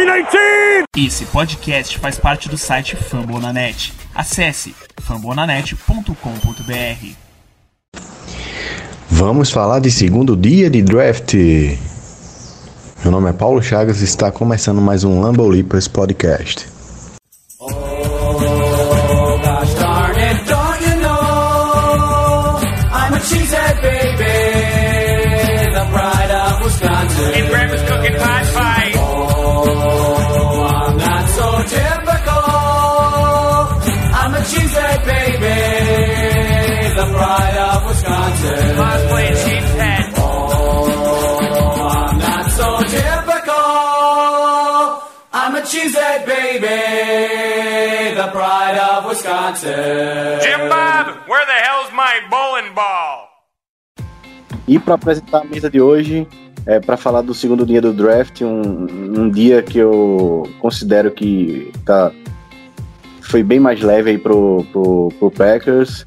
319! Esse podcast faz parte do site Fambonanet. Acesse fambonanet.com.br. Vamos falar de segundo dia de draft. Meu nome é Paulo Chagas e está começando mais um Lambo Leapers podcast. Pride of Wisconsin. Jim Bob, where the hell's my bowling ball? E para apresentar a mesa de hoje, é, para falar do segundo dia do draft, um, um dia que eu considero que tá, foi bem mais leve aí pro, pro, pro Packers.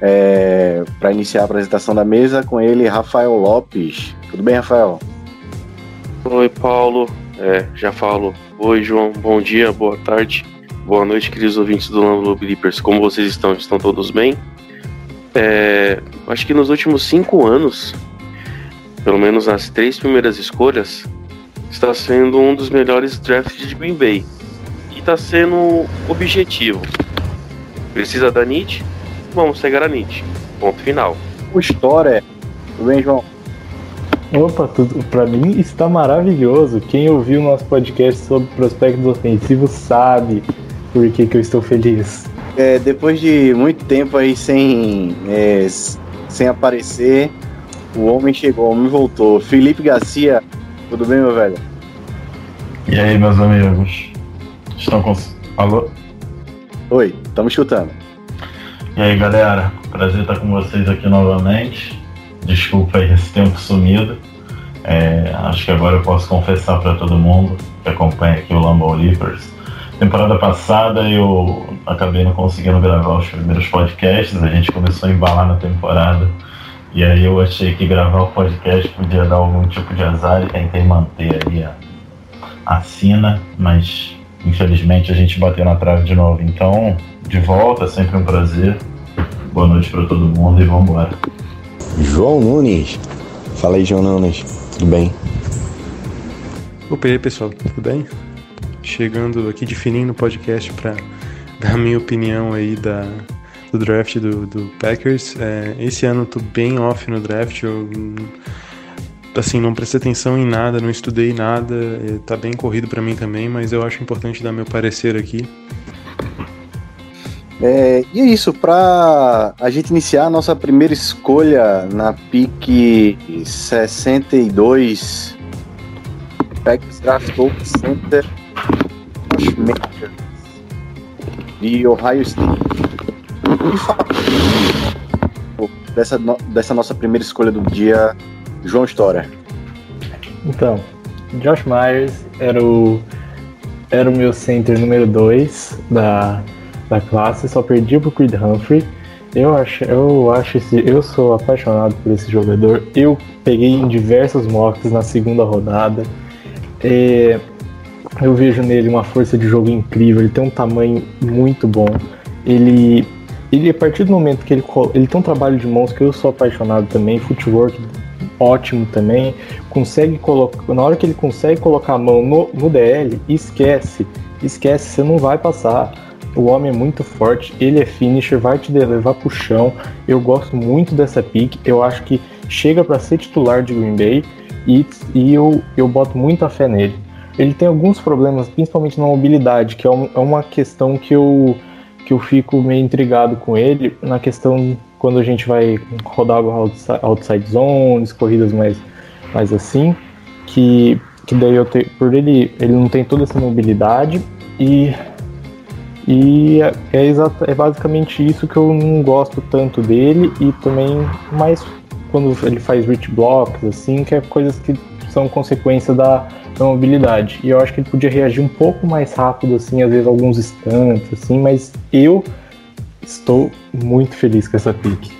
É, para iniciar a apresentação da mesa, com ele, Rafael Lopes. Tudo bem, Rafael? Oi, Paulo. É, já falo. Oi, João. Bom dia, boa tarde, boa noite, queridos ouvintes do Lambo Blippers. Como vocês estão? Estão todos bem? É, acho que nos últimos cinco anos, pelo menos as três primeiras escolhas, está sendo um dos melhores drafts de Green Bay. E está sendo objetivo. Precisa da NIT? Vamos pegar a NIT. Ponto final. O História, tudo bem, João? Opa, tudo, pra mim está maravilhoso. Quem ouviu o nosso podcast sobre prospectos ofensivos sabe por que, que eu estou feliz. É, depois de muito tempo aí sem, é, sem aparecer, o homem chegou, o homem voltou. Felipe Garcia, tudo bem, meu velho? E aí, meus amigos? Estão com. Alô? Oi, estamos escutando. E aí, galera? Prazer estar com vocês aqui novamente. Desculpa aí esse tempo sumido. É, acho que agora eu posso confessar para todo mundo que acompanha aqui o Lambo Leapers. Temporada passada eu acabei não conseguindo gravar os primeiros podcasts, a gente começou a embalar na temporada. E aí eu achei que gravar o podcast podia dar algum tipo de azar e tentei manter aí a, a sina, mas infelizmente a gente bateu na trave de novo. Então, de volta, sempre um prazer. Boa noite para todo mundo e vamos embora. João Nunes. Fala aí, João Nunes. Tudo bem? Opa, aí pessoal, tudo bem? Chegando aqui de fininho no podcast para dar a minha opinião aí da, do draft do, do Packers. É, esse ano eu tô bem off no draft, eu assim, não prestei atenção em nada, não estudei nada, é, tá bem corrido para mim também, mas eu acho importante dar meu parecer aqui. É, e é isso, para a gente iniciar a nossa primeira escolha na pique 62, Packers draftou o center Josh Makers, de Ohio State. E fala dessa, no- dessa nossa primeira escolha do dia, João Storer. Então, Josh Myers era o, era o meu center número 2 da, da classe, só perdi pro Creed Humphrey. Eu acho, eu acho esse, eu sou apaixonado por esse jogador. Eu peguei em diversos mocks na segunda rodada. É, eu vejo nele uma força de jogo incrível. Ele tem um tamanho muito bom. Ele, ele a partir do momento que ele ele tem um trabalho de mãos que eu sou apaixonado também, footwork ótimo também. Consegue colocar na hora que ele consegue colocar a mão no, no DL, esquece, esquece, você não vai passar. O homem é muito forte, ele é finisher, vai te levar pro chão. Eu gosto muito dessa pick. Eu acho que chega para ser titular de Green Bay e, e eu, eu boto muita fé nele. Ele tem alguns problemas, principalmente na mobilidade, que é, um- é uma questão que eu, que eu fico meio intrigado com ele, na questão quando a gente vai rodar outside, zones, corridas mais, mais assim, que, que daí eu por ele, ele não tem toda essa mobilidade e e é, é, é basicamente isso que eu não gosto tanto dele e também mais quando ele faz reach blocks, assim, que é coisas que são consequência da, da mobilidade. E eu acho que ele podia reagir um pouco mais rápido, assim, às vezes alguns instantes, assim, mas eu estou muito feliz com essa pick.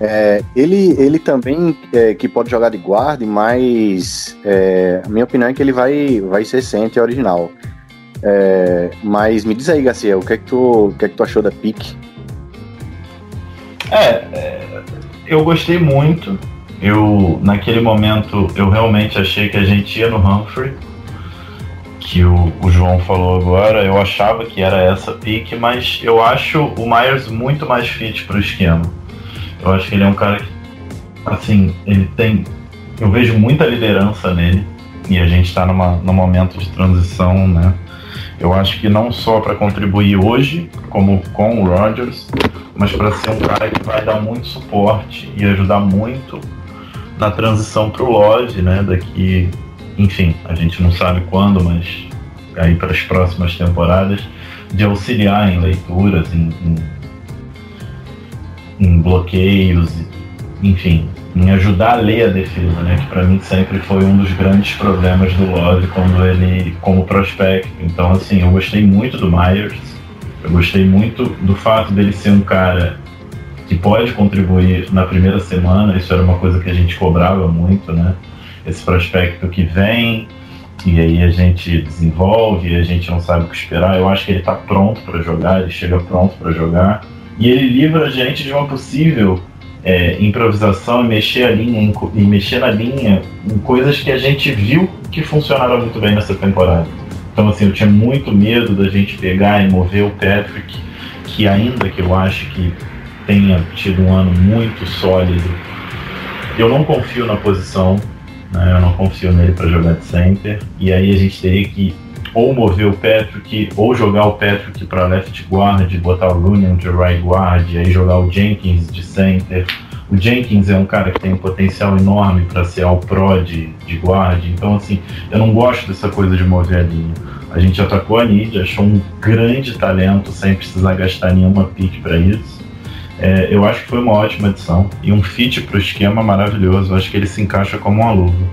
É, ele, ele também é, que pode jogar de guarda, mas é, a minha opinião é que ele vai, vai ser center original. É, mas me diz aí, Garcia, o que é que tu, o que é que tu achou da pick? É, é, eu gostei muito. Eu, naquele momento, eu realmente achei que a gente ia no Humphrey, que o, o João falou agora. Eu achava que era essa pick, mas eu acho o Myers muito mais fit para o esquema. Eu acho que ele é um cara que, assim, ele tem. Eu vejo muita liderança nele, e a gente está num momento de transição, né? Eu acho que não só para contribuir hoje, como com o Rodgers, mas para ser um cara que vai dar muito suporte e ajudar muito na transição para o Lodge, né? Daqui, enfim, a gente não sabe quando, mas aí para as próximas temporadas, de auxiliar em leituras, em, em, em bloqueios, enfim, em ajudar a ler a defesa, né? Que para mim sempre foi um dos grandes problemas do Love quando ele como prospecto. Então assim, eu gostei muito do Myers. Eu gostei muito do fato dele ser um cara que pode contribuir na primeira semana. Isso era uma coisa que a gente cobrava muito, né? Esse prospecto que vem e aí a gente desenvolve, a gente não sabe o que esperar. Eu acho que ele está pronto para jogar, ele chega pronto para jogar e ele livra a gente de uma possível é, improvisação e mexer a linha e mexer na linha em coisas que a gente viu que funcionaram muito bem nessa temporada. Então assim, eu tinha muito medo da gente pegar e mover o Patrick, que ainda que eu acho que tenha tido um ano muito sólido, eu não confio na posição, né, eu não confio nele para jogar de center, e aí a gente teria que ou mover o Patrick, ou jogar o Patrick para left guard, botar o Rooney de right guard, aí jogar o Jenkins de center. O Jenkins é um cara que tem um potencial enorme para ser all pro de, de guard, então assim, eu não gosto dessa coisa de mover a linha. A gente atacou a Nid, achou um grande talento sem precisar gastar nenhuma pick para isso. É, eu acho que foi uma ótima adição e um fit para o esquema maravilhoso. Eu acho que ele se encaixa como uma luva.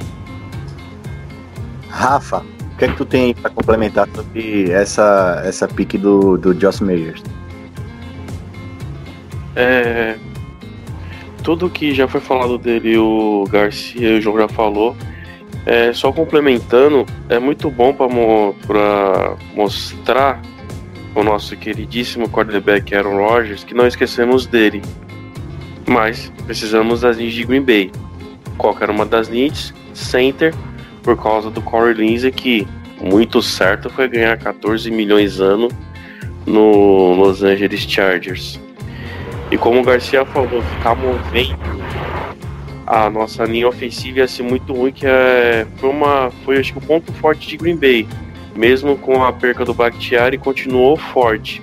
Rafa, o que é que tu tem para complementar sobre essa, essa pique do, do Josh Meyers? É, tudo que já foi falado dele, o Garcia e o João já falou. É, só complementando, é muito bom para mo mostrar o nosso queridíssimo quarterback Aaron Rodgers que não esquecemos dele. Mas precisamos das needs de Green Bay. Qualquer uma das needs, center, por causa do Corey Lindsey, que muito certo foi ganhar 14 milhões ano no Los Angeles Chargers. E como o Garcia falou, ficar movendo a nossa linha ofensiva ia ser muito ruim, que é, foi, uma, foi acho que o ponto forte de Green Bay. Mesmo com a perca do Bakhtiari, continuou forte.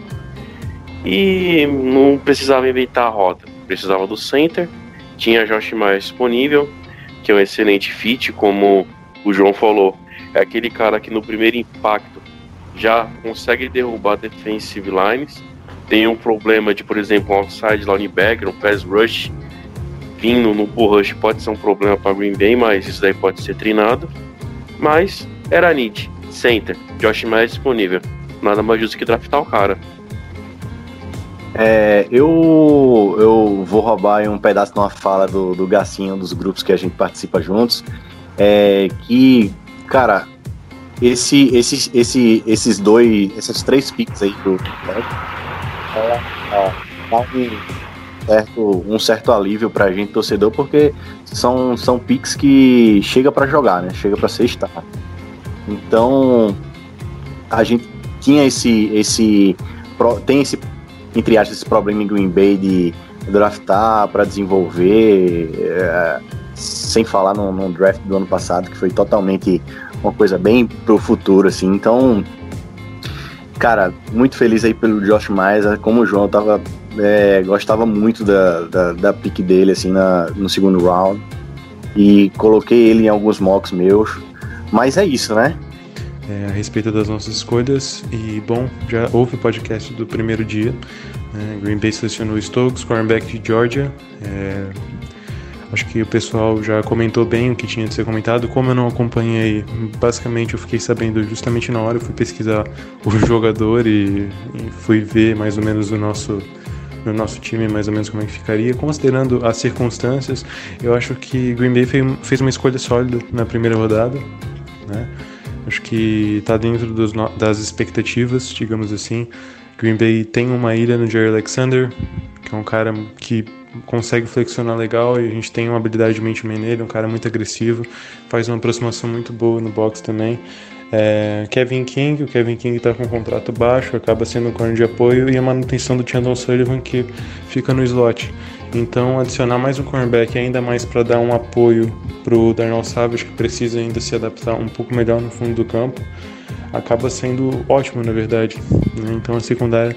E não precisava inventar a roda. Precisava do center, tinha Josh Myers disponível, que é um excelente fit, como o João falou, é aquele cara que no primeiro impacto já consegue derrubar defensive lines. Tem um problema de, por exemplo, um outside linebacker, um pass rush vindo no bull rush pode ser um problema para Green Bay, mas isso daí pode ser treinado. Mas era need, center, Josh Myers disponível. Nada mais justo que draftar o cara. É, eu, eu vou roubar um pedaço de uma fala do, do Gacinho, dos grupos que a gente participa juntos é, que, cara, esse, esse, esse, esses dois, esses três picks aí do é, é, um certo, um certo alívio pra gente, torcedor, porque são, são picks que chega para jogar, né? Chega para ser estar. Então, a gente tinha esse, esse tem esse entre aspas esse problema em Green Bay de draftar para desenvolver. É, sem falar no, draft do ano passado, que foi totalmente uma coisa bem pro futuro, assim. Então, cara, muito feliz aí pelo Josh Myers. Como o João tava, é, gostava muito da, da, da dele, assim, na, no segundo round. E coloquei ele em alguns mocks meus. Mas é isso, né? É, a respeito das nossas escolhas. E, bom, já houve o podcast do primeiro dia. Né? Green Bay selecionou Stokes, cornerback de Georgia. É, Acho que o pessoal já comentou bem o que tinha de ser comentado. Como eu não acompanhei, basicamente eu fiquei sabendo justamente na hora, eu fui pesquisar o jogador e, e fui ver mais ou menos o nosso no nosso time mais ou menos como é que ficaria. Considerando as circunstâncias, eu acho que Green Bay fez uma escolha sólida na primeira rodada. Né? Acho que está dentro dos, das expectativas, digamos assim. Green Bay tem uma ilha no Jerry Alexander, que é um cara que consegue flexionar legal e a gente tem uma habilidade de mente nele, um cara muito agressivo, faz uma aproximação muito boa no box também. É, Kevin King, o Kevin King está com um contrato baixo, acaba sendo um corner de apoio e a manutenção do Chandon Sullivan que fica no slot. Então, adicionar mais um cornerback ainda mais para dar um apoio para o Darnell Savage, que precisa ainda se adaptar um pouco melhor no fundo do campo, acaba sendo ótimo, na verdade. Né? Então, a secundária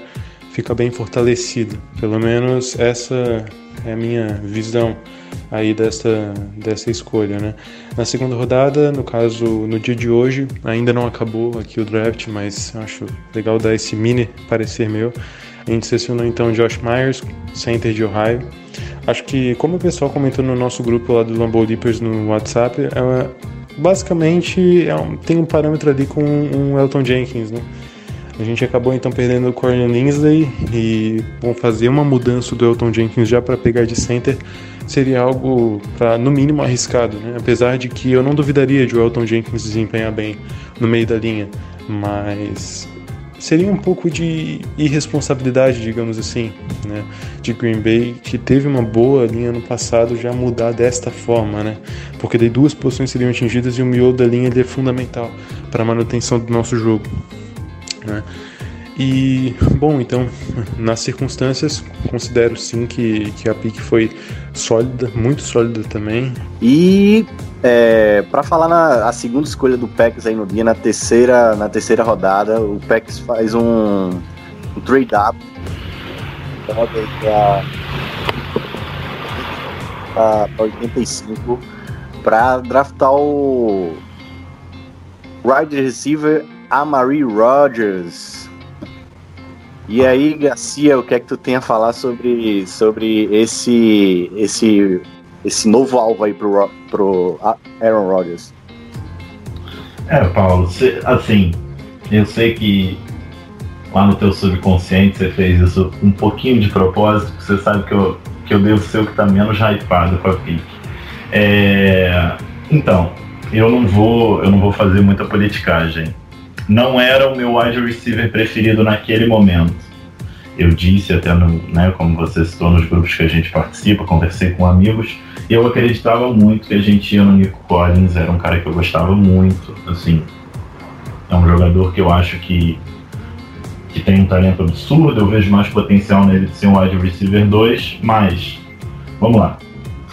fica bem fortalecida. Pelo menos essa é a minha visão aí dessa, dessa escolha, né? Na segunda rodada, no caso, no dia de hoje, ainda não acabou aqui o draft, mas acho legal dar esse mini parecer meu. A gente selecionou então Josh Myers, center de Ohio. Acho que, como o pessoal comentou no nosso grupo lá do Lambeau Leapers no WhatsApp, é, basicamente é um, tem um parâmetro ali com um Elton Jenkins, né? A gente acabou então perdendo o Corey Linsley e vão fazer uma mudança do Elton Jenkins já para pegar de center seria algo para no mínimo arriscado, né? Apesar de que eu não duvidaria de o Elton Jenkins desempenhar bem no meio da linha, mas seria um pouco de irresponsabilidade, digamos assim, né, de Green Bay, que teve uma boa linha no passado, já mudar desta forma, né? Porque daí duas posições seriam atingidas e o miolo da linha é fundamental para a manutenção do nosso jogo. Né? E, bom, então, nas circunstâncias, considero sim que, que a pick foi sólida, muito sólida também. E é, para falar na a segunda escolha do Packers aí no dia, na terceira, na terceira rodada, o Packers faz um, um trade-up para 85 para draftar o wide receiver Amari Rogers. E aí, Garcia, o que é que tu tem a falar sobre, sobre esse, esse, esse novo alvo aí pro, pro Aaron Rodgers? É, Paulo, assim, eu sei que lá no teu subconsciente você fez isso um pouquinho de propósito, você sabe que eu, que eu devo ser o que tá menos hypado com a pique. É, então, eu não vou eu não vou fazer muita politicagem não era o meu wide receiver preferido naquele momento. Eu disse até, no, né, como você citou nos grupos que a gente participa, conversei com amigos, e eu acreditava muito que a gente ia no Nico Collins, era um cara que eu gostava muito, assim, é um jogador que eu acho que, que tem um talento absurdo, eu vejo mais potencial nele de ser um wide receiver 2, mas, vamos lá,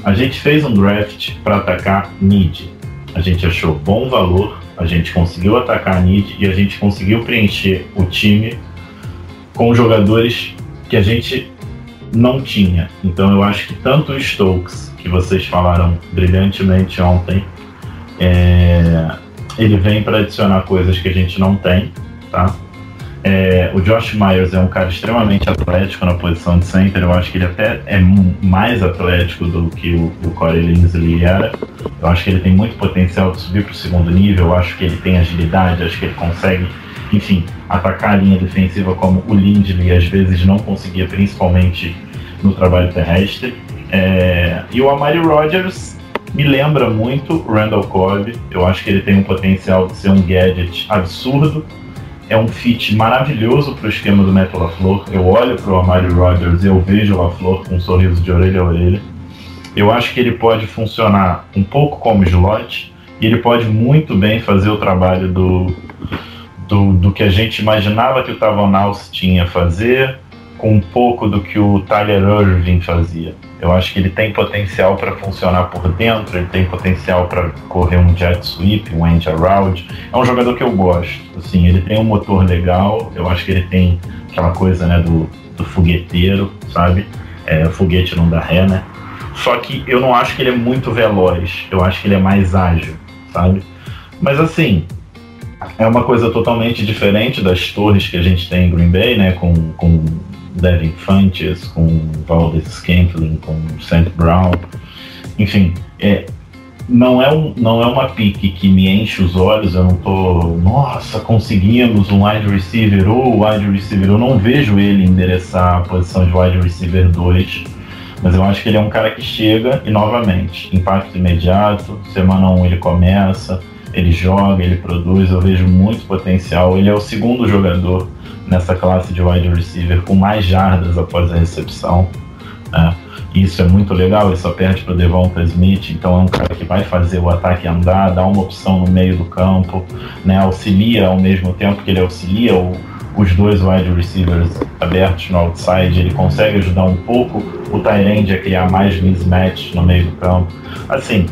a gente fez um draft para atacar need, a gente achou bom valor, a gente conseguiu atacar a Nid e a gente conseguiu preencher o time com jogadores que a gente não tinha. Então eu acho que tanto o Stokes, que vocês falaram brilhantemente ontem, é, ele vem para adicionar coisas que a gente não tem, tá? É, o Josh Myers é um cara extremamente atlético na posição de center. Eu acho que ele até é mais atlético do que o, o Corey Linsley era. Eu acho que ele tem muito potencial de subir para o segundo nível. Eu acho que ele tem agilidade, acho que ele consegue, enfim, atacar a linha defensiva como o Lindley às vezes não conseguia, principalmente no trabalho terrestre. É, e o Amari Rogers me lembra muito Randall Cobb. Eu acho que ele tem um potencial de ser um gadget absurdo é um fit maravilhoso para o esquema do Neto LaFleur. Eu olho para o Amari Rodgers e eu vejo o LaFleur com um sorriso de orelha a orelha. Eu acho que ele pode funcionar um pouco como slot e ele pode muito bem fazer o trabalho do, do, do que a gente imaginava que o Tavon tinha a fazer, com um pouco do que o Tyler Irving fazia. Eu acho que ele tem potencial para funcionar por dentro, ele tem potencial para correr um jet sweep, um end around. É um jogador que eu gosto. Assim, ele tem um motor legal, eu acho que ele tem aquela coisa né, do, do fogueteiro, sabe? É, foguete não dá ré, né? Só que eu não acho que ele é muito veloz, eu acho que ele é mais ágil, sabe? Mas assim, é uma coisa totalmente diferente das torres que a gente tem em Green Bay, né? Com, com Devin Funches, com Valdez Scantling, com St. Brown. Enfim, é, não é, um, não é uma pique que me enche os olhos, eu não tô, nossa, conseguimos um wide receiver ou wide receiver, eu não vejo ele endereçar a posição de wide receiver 2, mas eu acho que ele é um cara que chega e novamente, impacto imediato, semana 1 um ele começa, ele joga, ele produz, eu vejo muito potencial, ele é o segundo jogador nessa classe de wide receiver com mais jardas após a recepção, né? Isso é muito legal, ele só perde para o Devonta Smith, então é um cara que vai fazer o ataque andar, dá uma opção no meio do campo, né, auxilia ao mesmo tempo que ele auxilia o, os dois wide receivers abertos no outside, ele consegue ajudar um pouco o Tyrande a criar mais mismatch no meio do campo. Assim,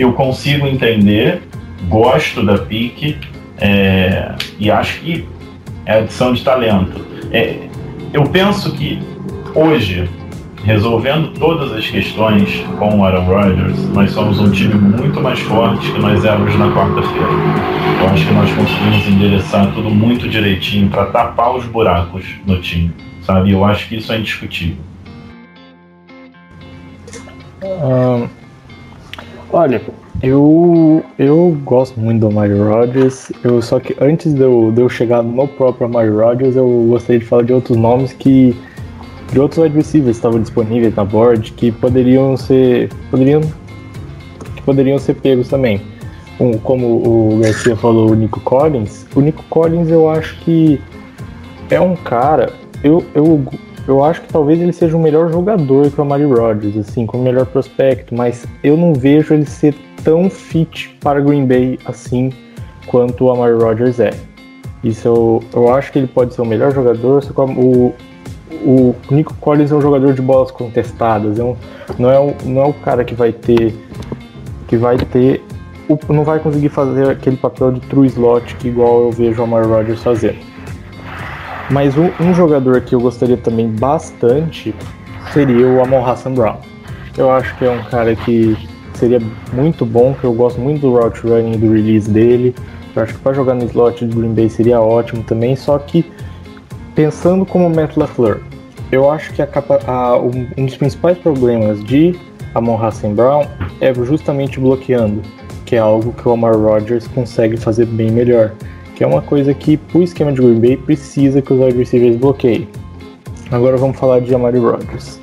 eu consigo entender, gosto da pique é, e acho que é adição de talento. É, eu penso que hoje resolvendo todas as questões com o Aaron Rodgers, nós somos um time muito mais forte que nós éramos na quarta-feira. Eu acho que nós conseguimos endereçar tudo muito direitinho para tapar os buracos no time, sabe? Eu acho que isso é indiscutível. Um, olha, eu, eu gosto muito do Mario Rodgers, eu, só que antes de eu, de eu chegar no próprio Mario Rodgers, eu gostaria de falar de outros nomes que de outros wide receivers estavam disponíveis na board que poderiam ser poderiam que poderiam ser pegos também. Um, como o Garcia falou, o Nico Collins. O Nico Collins eu acho que é um cara. Eu, eu, eu acho que talvez ele seja o melhor jogador que o Amari Rodgers, assim, como o melhor prospecto, mas eu não vejo ele ser tão fit para Green Bay assim quanto o Amari Rodgers é. Isso eu, eu acho que ele pode ser o melhor jogador, só que o, o Nico Collins é um jogador de bolas contestadas, é um, não, é o, não é o cara que vai ter que vai ter não vai conseguir fazer aquele papel de true slot que igual eu vejo o Amar Rodgers fazer. Mas um, um, jogador que eu gostaria também bastante seria o Amon Hassan Brown. Eu acho que é um cara que seria muito bom, que eu gosto muito do route running e do release dele. Eu acho que para jogar no slot de Green Bay seria ótimo também, só que pensando como Matt LaFleur, eu acho que a a, um dos principais problemas de Amon Hassan Brown é justamente bloqueando, que é algo que o Amar Rodgers consegue fazer bem melhor, que é uma coisa que o esquema de Green Bay precisa que os wide receivers bloqueiem. Agora vamos falar de Amari Rodgers.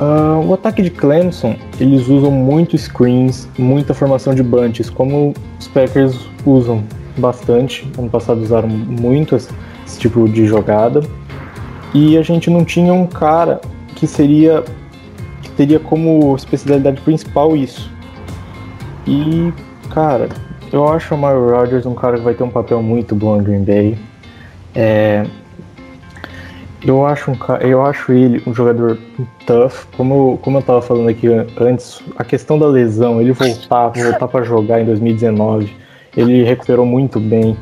Uh, o ataque de Clemson, eles usam muito screens, muita formação de bunches, como os Packers usam bastante. Ano passado usaram muito esse tipo de jogada e a gente não tinha um cara que seria que teria como especialidade principal isso. E cara, eu acho o Mario Rodgers um cara que vai ter um papel muito bom em Green Bay. É, eu acho, um, eu acho ele um jogador tough, como, como eu estava falando aqui antes, a questão da lesão, ele voltar, voltar para jogar em 2019, ele recuperou muito bem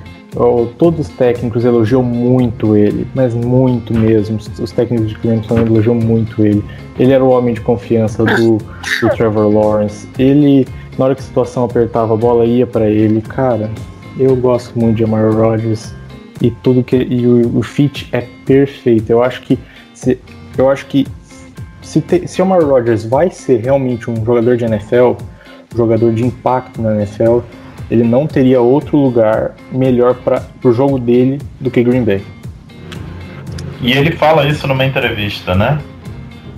todos os técnicos elogiam muito ele, mas muito mesmo. Os técnicos de Clemson elogiam muito ele. Ele era o homem de confiança do, do Trevor Lawrence. Ele, na hora que a situação apertava, a bola ia para ele. Cara, eu gosto muito de Amar Rodgers e tudo que e o, o fit é perfeito. Eu acho que se, eu acho que se, te, se o Rodgers vai ser realmente um jogador de NFL, um jogador de impacto na NFL, ele não teria outro lugar melhor para o jogo dele do que Green Bay. E ele fala isso numa entrevista, né?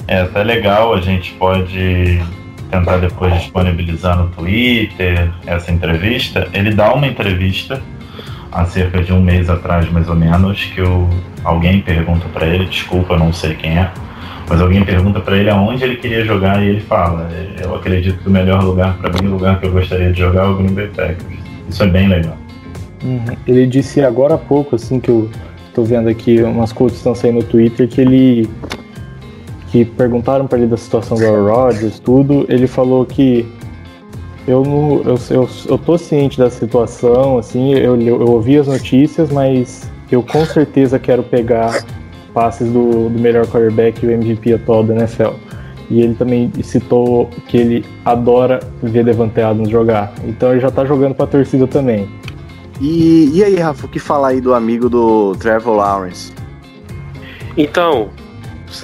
É até legal, a gente pode tentar depois disponibilizar no Twitter essa entrevista. Ele dá uma entrevista há cerca de um mês atrás, mais ou menos, que eu, alguém pergunta para ele, desculpa, não sei quem é, mas alguém pergunta para ele aonde ele queria jogar e ele fala: Eu acredito que o melhor lugar para mim, o lugar que eu gostaria de jogar é o Green Bay Packers. Isso é bem legal. Uhum. Ele disse agora há pouco, assim, que eu estou vendo aqui, umas coisas estão saindo no Twitter, que ele. Que perguntaram para ele da situação do Rodgers, tudo. Ele falou que eu, não, eu, eu, eu tô ciente da situação, assim, eu, eu, eu ouvi as notícias, mas eu com certeza quero pegar passes do, do melhor quarterback e o MVP atual da NFL. E ele também citou que ele adora ver Devante Adams jogar. Então ele já tá jogando pra torcida também. E, e aí, Rafa, o que falar aí do amigo do Trevor Lawrence? Então,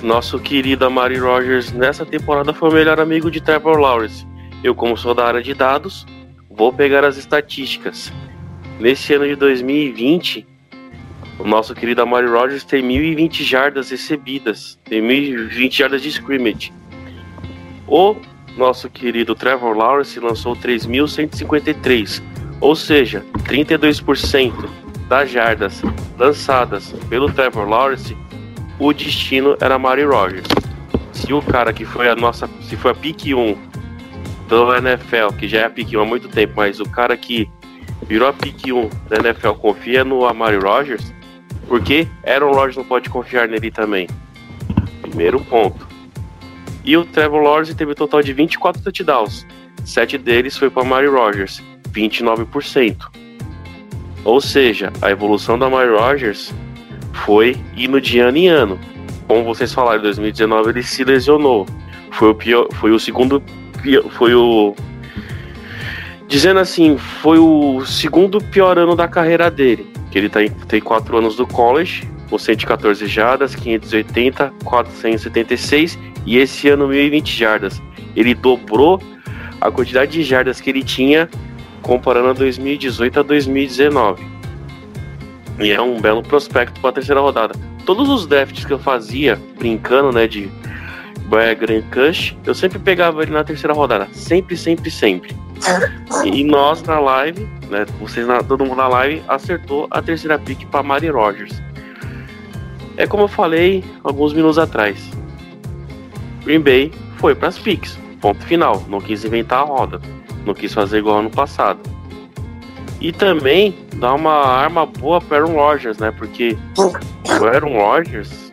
nosso querido Amari Rogers nessa temporada foi o melhor amigo de Trevor Lawrence. eu, como sou da área de dados, vou pegar as estatísticas. Nesse ano de 2020, o nosso querido Amari Rogers tem 1.020 jardas recebidas, tem 1.020 jardas de scrimmage. O nosso querido Trevor Lawrence lançou 3.153, ou seja, 32% das jardas lançadas pelo Trevor Lawrence, o destino era Amari Rogers. Se o cara que foi a nossa, se foi a pick 1 do NFL, que já é a pick 1 há muito tempo, mas o cara que virou a pick 1 da NFL confia no Amari Rogers, porque Aaron Rodgers não pode confiar nele também. Primeiro ponto. E o Trevor Lawrence teve um total de 24 touchdowns. Sete deles foi para Amari Rogers, 29%. Ou seja, a evolução da Amari Rogers foi indo de ano em ano. Como vocês falaram, em 2019 ele se lesionou. Foi o pior, foi o segundo foi o dizendo assim, foi o segundo pior ano da carreira dele que ele tá em, tem 4 anos do college, com 114 jardas, 580, 476 e esse ano 1020 jardas. Ele dobrou a quantidade de jardas que ele tinha comparando a 2018 a 2019. E é um belo prospecto para a terceira rodada. Todos os drafts que eu fazia, brincando, né, de Grand Cush, eu sempre pegava ele na terceira rodada. Sempre, sempre, sempre. E nós na live, né? Vocês na, todo mundo na live acertou a terceira pick para Mari Rogers. É como eu falei alguns minutos atrás. Green Bay foi para as picks. Ponto final. Não quis inventar a roda. Não quis fazer igual ano passado. E também dá uma arma boa para Aaron Rodgers, né? Porque o Aaron Rodgers,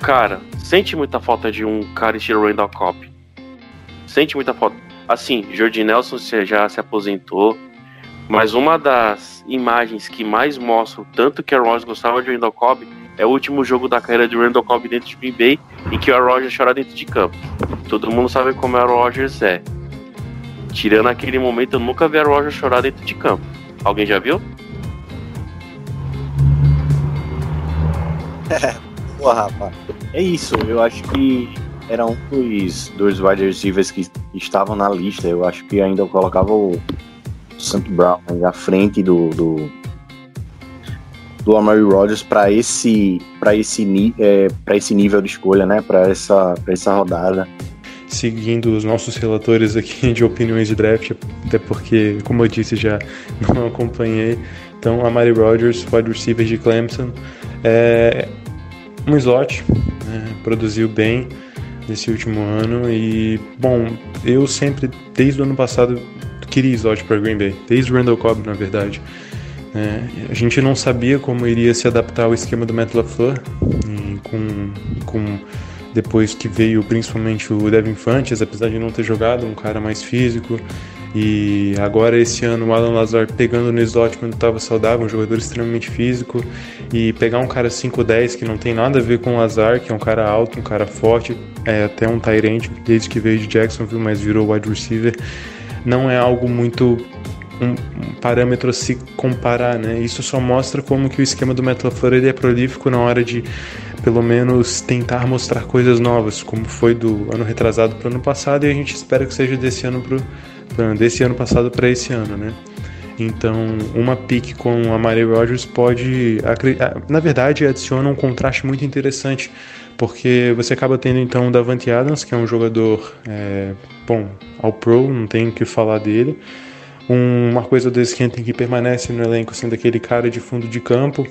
cara, sente muita falta de um cara estilo Randall Cobb. Sente muita falta Assim, Jordi Nelson já se aposentou, mas uma das imagens que mais mostram tanto que a Rogers gostava de Randall Cobb é o último jogo da carreira de Randall Cobb dentro de Green Bay em que o Rogers chora dentro de campo. Todo mundo sabe como a Rogers é. Tirando aquele momento, eu nunca vi a Rogers chorar dentro de campo. Alguém já viu? Pô, rapaz. É isso, eu acho que era um dos, dos wide receivers que estavam na lista. Eu acho que ainda eu colocava o St. Brown à frente do, do, do Amari Rodgers para esse, para esse, é, esse nível de escolha, né? Para essa, essa rodada. Seguindo os nossos relatores aqui de opiniões de draft, até porque, como eu disse, já não acompanhei. Então, Amari Rodgers, wide receiver de Clemson, é um slot, né, produziu bem nesse último ano. E, bom, eu sempre, desde o ano passado, queria slot para Green Bay, desde o Randall Cobb, na verdade. É, a gente não sabia como iria se adaptar ao esquema do Matt LaFleur, com, com depois que veio principalmente o Devin Fantes, apesar de não ter jogado, um cara mais físico. E agora esse ano o Alan Lazar pegando no slot quando estava saudável, um jogador extremamente físico, e pegar um cara 5'10 que não tem nada a ver com o Lazar, que é um cara alto, um cara forte, é até um Tyrant desde que veio de Jacksonville, mas virou wide receiver, não é algo muito um, parâmetro a se comparar, né? Isso só mostra como que o esquema do Metal ele é prolífico na hora de pelo menos tentar mostrar coisas novas, como foi do ano retrasado para o ano passado e a gente espera que seja desse ano para desse ano passado para esse ano, né? Então, uma pick com a Mary Rogers pode, na verdade, adiciona um contraste muito interessante, porque você acaba tendo então o Davante Adams, que é um jogador, é, bom, ao pro, não tem o que falar dele. Um, uma coisa que tem que permanece no elenco sendo aquele cara de fundo de campo,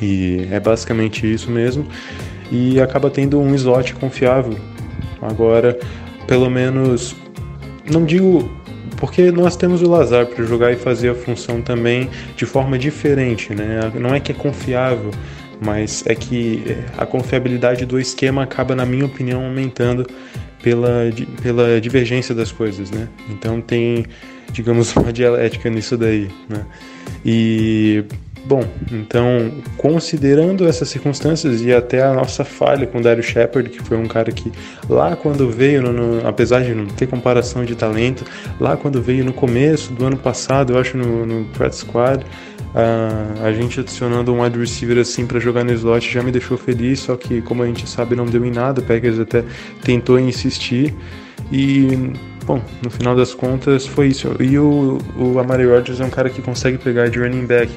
e é basicamente isso mesmo. E acaba tendo um slot confiável. Agora, pelo menos não digo porque nós temos o Lazar para jogar e fazer a função também de forma diferente, né? Não é que é confiável, mas é que a confiabilidade do esquema acaba, na minha opinião, aumentando pela, pela divergência das coisas, né? Então tem, digamos, uma dialética nisso daí, né? E Bom, então, considerando essas circunstâncias e até a nossa falha com o Dario Shepard, que foi um cara que lá quando veio, no, no, apesar de não ter comparação de talento, lá quando veio no começo do ano passado, eu acho no, no Practice Squad, uh, a gente adicionando um wide receiver assim para jogar no slot já me deixou feliz, só que como a gente sabe não deu em nada, o Packers até tentou insistir. E bom, no final das contas foi isso. E o, o Amari Rodgers é um cara que consegue pegar de running back.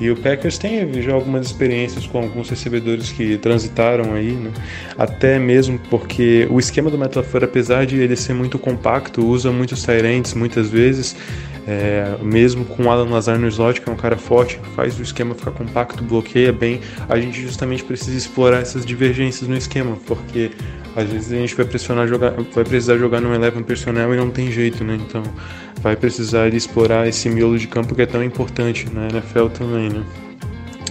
E o Packers tem já algumas experiências com alguns recebedores que transitaram aí, né? Até mesmo porque o esquema do Matt LaFleur, apesar de ele ser muito compacto, usa muitos Tyrants muitas vezes. É, mesmo com o Alan Lazar no slot, que é um cara forte, faz o esquema ficar compacto, bloqueia bem, a gente justamente precisa explorar essas divergências no esquema, porque às vezes a gente vai pressionar jogar, vai precisar jogar no eleven personnel e não tem jeito, né? Então vai precisar de explorar esse miolo de campo que é tão importante na NFL também, né?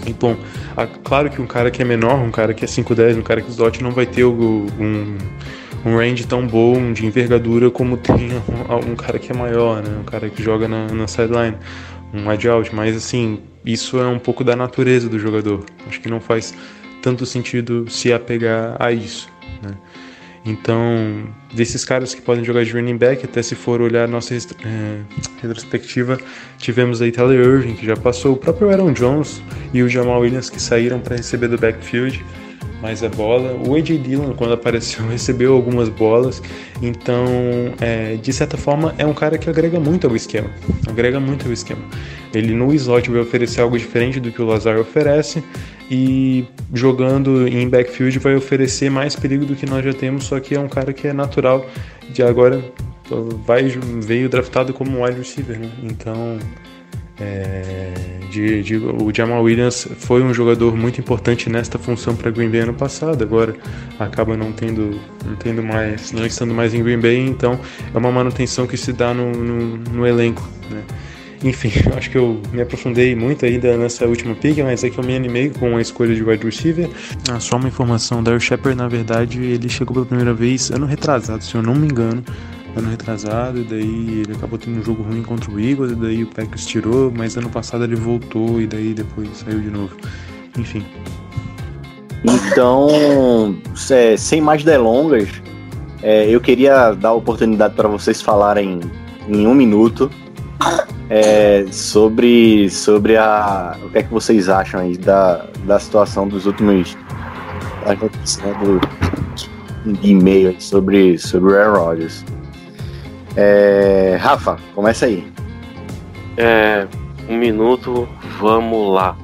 E bom, a, claro que um cara que é menor, um cara que é 5'10, um cara que slot não vai ter o, um um range tão bom de envergadura como tem um, um cara que é maior, né? Um cara que joga na, na sideline, um edge out. Mas assim, isso é um pouco da natureza do jogador. Acho que não faz tanto sentido se apegar a isso, né? Então, desses caras que podem jogar de running back, até se for olhar nossa é, retrospectiva, tivemos aí Tyler Irving, que já passou, o próprio Aaron Jones e o Jamal Williams, que saíram para receber do backfield mais a bola. O AJ Dillon, quando apareceu, recebeu algumas bolas. Então, é, de certa forma, é um cara que agrega muito ao esquema. Agrega muito ao esquema. Ele no slot vai oferecer algo diferente do que o Lazar oferece. E jogando em backfield vai oferecer mais perigo do que nós já temos. Só que é um cara que é natural de agora. Vai, veio draftado como wide receiver, né? Então é, de, de, o Jamal Williams foi um jogador muito importante nesta função para Green Bay ano passado, agora acaba não tendo, não tendo mais, não estando mais em Green Bay, então é uma manutenção que se dá no, no, no elenco. Né? Enfim, acho que eu me aprofundei muito ainda nessa última pick, mas é que eu me animei com a escolha de wide receiver. Ah, só uma informação, Daryl Shepard, na verdade, ele chegou pela primeira vez ano retrasado, se eu não me engano, ano retrasado, e daí ele acabou tendo um jogo ruim contra o Eagles, e daí o Packers tirou, mas ano passado ele voltou e daí depois saiu de novo. Enfim. Então, sem mais delongas, é, eu queria dar a oportunidade para vocês falarem em um minuto é, sobre, sobre a, o que é que vocês acham aí da, da situação dos últimos notícia, né, de e-mail sobre, sobre o Aaron Rodgers. É, Rafa, começa aí. É, um minuto, vamos lá.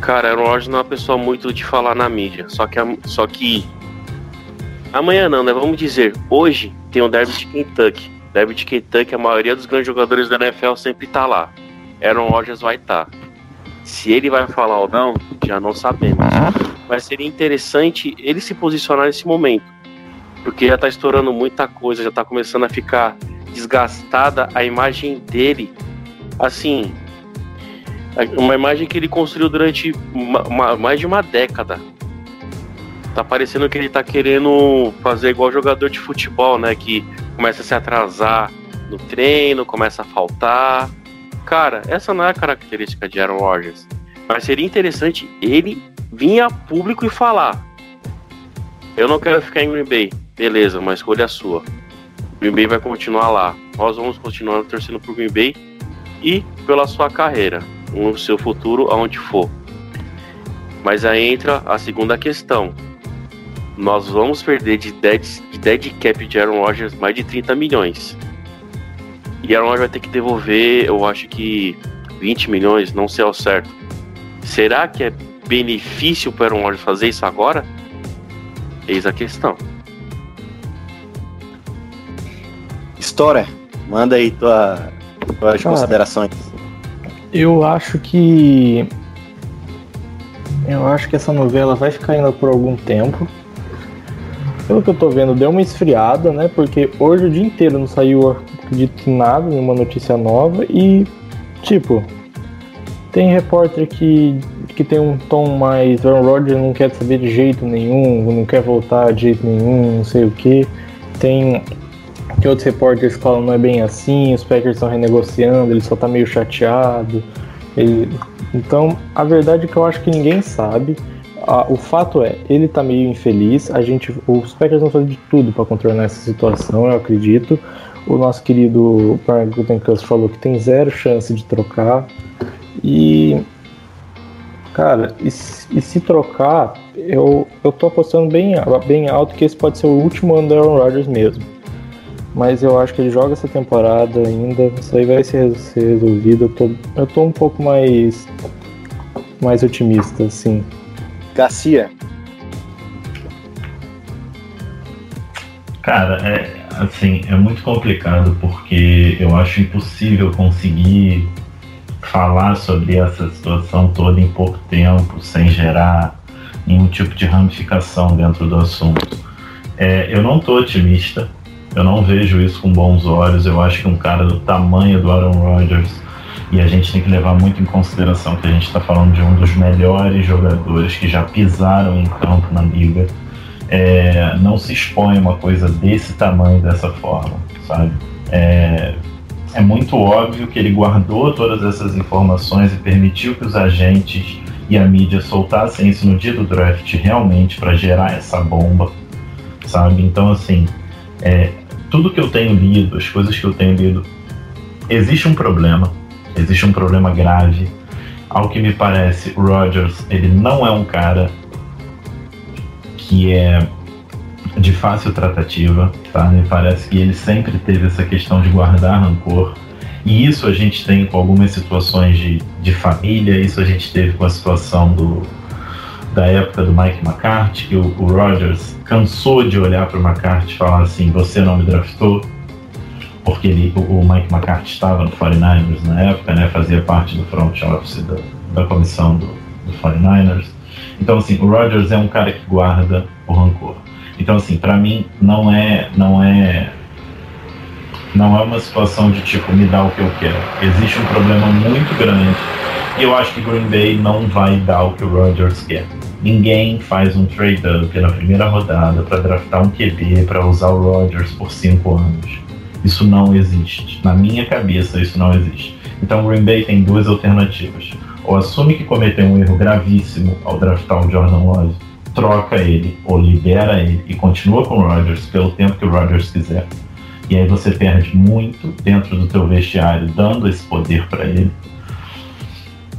Cara, Aaron Rodgers não é uma pessoa muito de falar na mídia, só que, só que amanhã não, né? Vamos dizer, hoje tem o Derby de Kentucky. De Kentucky, a maioria dos grandes jogadores da NFL sempre tá lá. Aaron Rodgers vai estar. Tá. Se ele vai falar ou não, já não sabemos. Mas seria interessante ele se posicionar nesse momento porque já tá estourando muita coisa, já tá começando a ficar desgastada a imagem dele. Assim, uma imagem que ele construiu durante uma, uma, mais de uma década. Tá parecendo que ele tá querendo fazer igual jogador de futebol, né? Que começa a se atrasar no treino, começa a faltar. Cara, essa não é a característica de Aaron Rodgers. Mas seria interessante ele vir a público e falar: Eu não quero ficar em Green Bay. Beleza, uma escolha é sua. Green Bay vai continuar lá. Nós vamos continuar torcendo pro Green Bay e pela sua carreira, no seu futuro, aonde for. Mas aí entra a segunda questão. Nós vamos perder de dead, de dead cap de Aaron Rodgers mais de 30 milhões. E Aaron Rodgers vai ter que devolver, eu acho que 20 milhões, não sei ao certo. Será que é benefício para Aaron Rodgers fazer isso agora? Eis a questão. História, manda aí tua, tuas Cara, considerações. Eu acho que. Eu acho que essa novela vai ficar ainda por algum tempo. Pelo que eu tô vendo, deu uma esfriada, né? Porque hoje o dia inteiro não saiu, acredito, nada, nenhuma notícia nova. E, tipo, tem repórter que, que tem um tom mais. Aaron Rodgers não quer saber de jeito nenhum, não quer voltar de jeito nenhum, não sei o que. Tem que outros repórteres falam não é bem assim, os Packers estão renegociando, ele só tá meio chateado. Ele... Então, a verdade é que eu acho que ninguém sabe. O fato é, ele tá meio infeliz. A gente, os Packers vão fazer de tudo para contornar essa situação, eu acredito. O nosso querido Brian Gutenkust falou que tem zero chance de trocar. E cara, e, e, se trocar, eu, eu tô apostando bem, bem alto que esse pode ser o último ano do Aaron Rodgers mesmo. mas eu acho que ele joga essa temporada ainda. Isso aí vai ser, ser resolvido. Eu tô, eu tô um pouco mais, mais otimista, assim. Garcia. Cara, é assim, é muito complicado porque eu acho impossível conseguir falar sobre essa situação toda em pouco tempo, sem gerar nenhum tipo de ramificação dentro do assunto. É, eu não estou otimista, eu não vejo isso com bons olhos. Eu acho que um cara do tamanho do Aaron Rodgers, e a gente tem que levar muito em consideração que a gente está falando de um dos melhores jogadores que já pisaram em campo na liga, é, não se expõe uma coisa desse tamanho, dessa forma, sabe? É, é muito óbvio que ele guardou todas essas informações e permitiu que os agentes e a mídia soltassem isso no dia do draft realmente para gerar essa bomba, sabe? Então, assim, é, tudo que eu tenho lido, as coisas que eu tenho lido, existe um problema, existe um problema grave. Ao que me parece, o Rogers, ele não é um cara que é de fácil tratativa, tá? Me parece que ele sempre teve essa questão de guardar rancor. E isso a gente tem com algumas situações de, de família, isso a gente teve com a situação do, da época do Mike McCarthy, que o, o Rogers cansou de olhar para o McCarthy e falar assim: você não me draftou, porque ele, o, Mike McCarthy estava no 49ers na época, né, fazia parte do front office da, da comissão do, do 49ers. Então, assim, o Rogers é um cara que guarda o rancor. Então, assim, para mim não é, não é, não é uma situação de tipo me dá o que eu quero. Existe um problema muito grande e eu acho que Green Bay não vai dar o que o Rodgers quer. Ninguém faz um trade up na primeira rodada para draftar um QB para usar o Rodgers por cinco anos. Isso não existe. Na minha cabeça, isso não existe. Então, Green Bay tem duas alternativas. Ou assume que cometeu um erro gravíssimo ao draftar o Jordan Love, troca ele ou libera ele e continua com o Rodgers pelo tempo que o Rodgers quiser. E aí você perde muito dentro do teu vestiário dando esse poder para ele.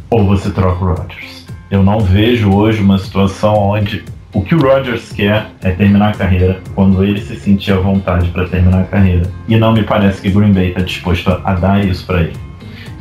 Ou você troca o Rodgers. Eu não vejo hoje uma situação onde o que o Rodgers quer é terminar a carreira quando ele se sentir à vontade para terminar a carreira. E não me parece que Green Bay está disposto a dar isso para ele.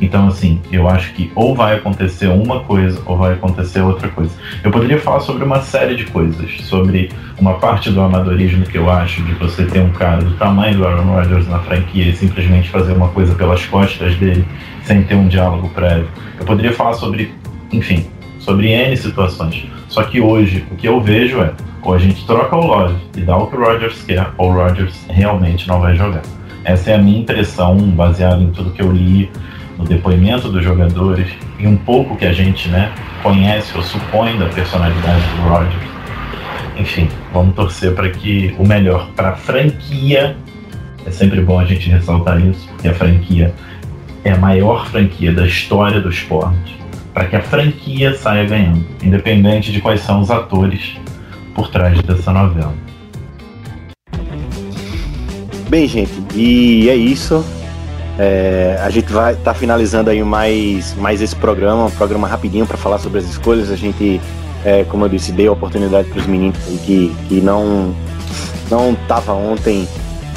Então, assim, eu acho que ou vai acontecer uma coisa ou vai acontecer outra coisa. Eu poderia falar sobre uma série de coisas, sobre uma parte do amadorismo que eu acho de você ter um cara do tamanho do Aaron Rodgers na franquia e simplesmente fazer uma coisa pelas costas dele sem ter um diálogo prévio. Eu poderia falar sobre, enfim, sobre N situações. Só que hoje o que eu vejo é ou a gente troca o Love e dá o que o Rodgers quer, ou o Rodgers realmente não vai jogar. Essa é a minha impressão, baseada em tudo que eu li, no depoimento dos jogadores e um pouco que a gente né, conhece ou supõe da personalidade do Rodgers. Enfim, vamos torcer para que o melhor para a franquia. É sempre bom a gente ressaltar isso, porque a franquia é a maior franquia da história do esporte. Para que a franquia saia ganhando, independente de quais são os atores por trás dessa novela. Bem, gente, e é isso. É, a gente vai estar tá finalizando aí mais, mais esse programa, um programa rapidinho para falar sobre as escolhas. A gente, é, como eu disse, deu a oportunidade para os meninos que, que não não tava ontem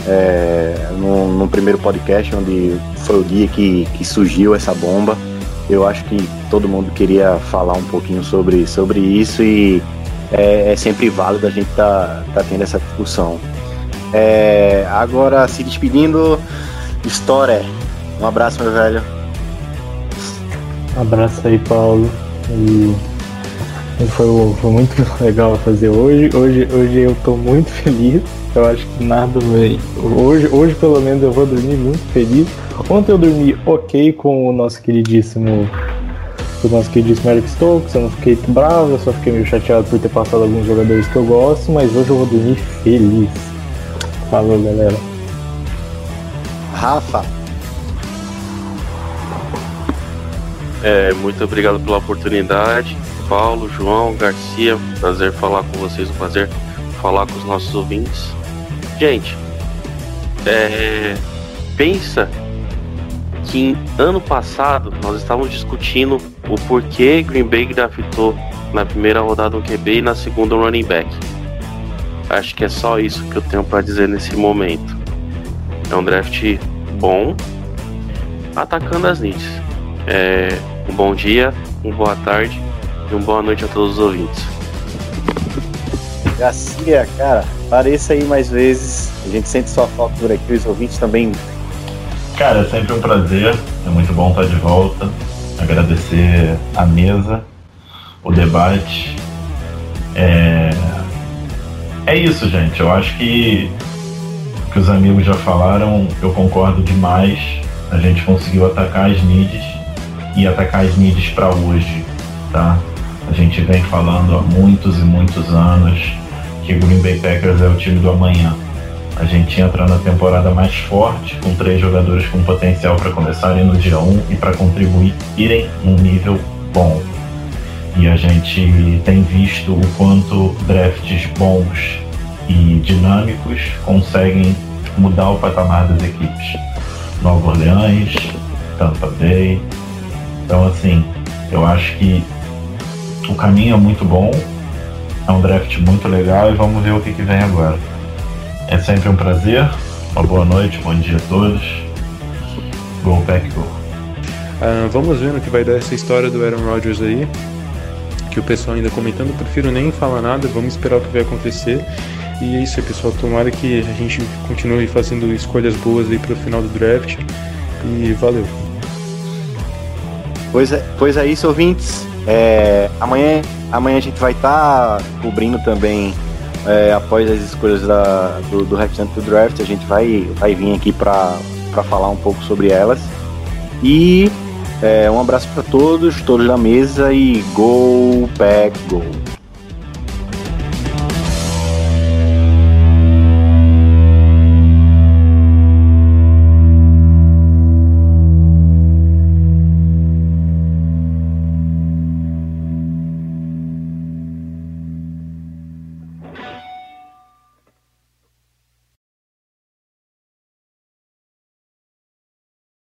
é, no, no, primeiro podcast, onde foi o dia que, que surgiu essa bomba. Eu acho que todo mundo queria falar um pouquinho sobre, sobre isso e é, é sempre válido a gente tá, tá tendo essa discussão. É, agora, se despedindo, História. Um abraço, meu velho. Um abraço aí, Paulo. E foi, foi muito legal fazer hoje. Hoje, hoje eu tô muito feliz. Eu acho que nada. Hoje, hoje, pelo menos, eu vou dormir muito feliz. Ontem eu dormi ok com o nosso queridíssimo. O nosso queridíssimo Eric Stokes. Eu não fiquei bravo, eu só fiquei meio chateado por ter passado alguns jogadores que eu gosto. Mas hoje eu vou dormir feliz. Falou, galera. Rafa. É, muito obrigado pela oportunidade. Paulo, João, Garcia, prazer falar com vocês, um prazer falar com os nossos ouvintes. Gente, é, pensa que ano passado nós estávamos discutindo o porquê Green Bay draftou na primeira rodada um QB e na segunda um running back. Acho que é só isso que eu tenho para dizer nesse momento. É um draft bom, atacando as needs. É, um bom dia, uma boa tarde e uma boa noite a todos os ouvintes. Garcia, cara, pareça aí mais vezes. A gente sente sua falta por aqui, os ouvintes também. Cara, é sempre um prazer, é muito bom estar de volta. Agradecer a mesa, o debate. É, é isso, gente. Eu acho que que os amigos já falaram, eu concordo demais. A gente conseguiu atacar as needs e atacar as needs para hoje, tá? A gente vem falando há muitos e muitos anos que Green Bay Packers é o time do amanhã. A gente entra na temporada mais forte, com três jogadores com potencial para começarem no dia 1 e para contribuírem num nível bom. E a gente tem visto o quanto drafts bons e dinâmicos conseguem mudar o patamar das equipes. Nova Orleans, Tampa Bay. Então, assim, eu acho que o caminho é muito bom, é um draft muito legal e vamos ver o que, que vem agora. É sempre um prazer, uma boa noite, bom dia a todos. Go Pack Go. Ah, vamos ver no que vai dar essa história do Aaron Rodgers aí. Que o pessoal ainda comentando, prefiro nem falar nada, vamos esperar o que vai acontecer. E é isso aí, pessoal. Tomara que a gente continue fazendo escolhas boas aí pro final do draft. E valeu. Pois é, pois é isso, ouvintes. É, amanhã, amanhã a gente vai estar tá cobrindo também, é, após as escolhas da, do, do restante do draft, a gente vai, vai vir aqui para falar um pouco sobre elas. E é, um abraço para todos, todos da mesa e Go Pack Go!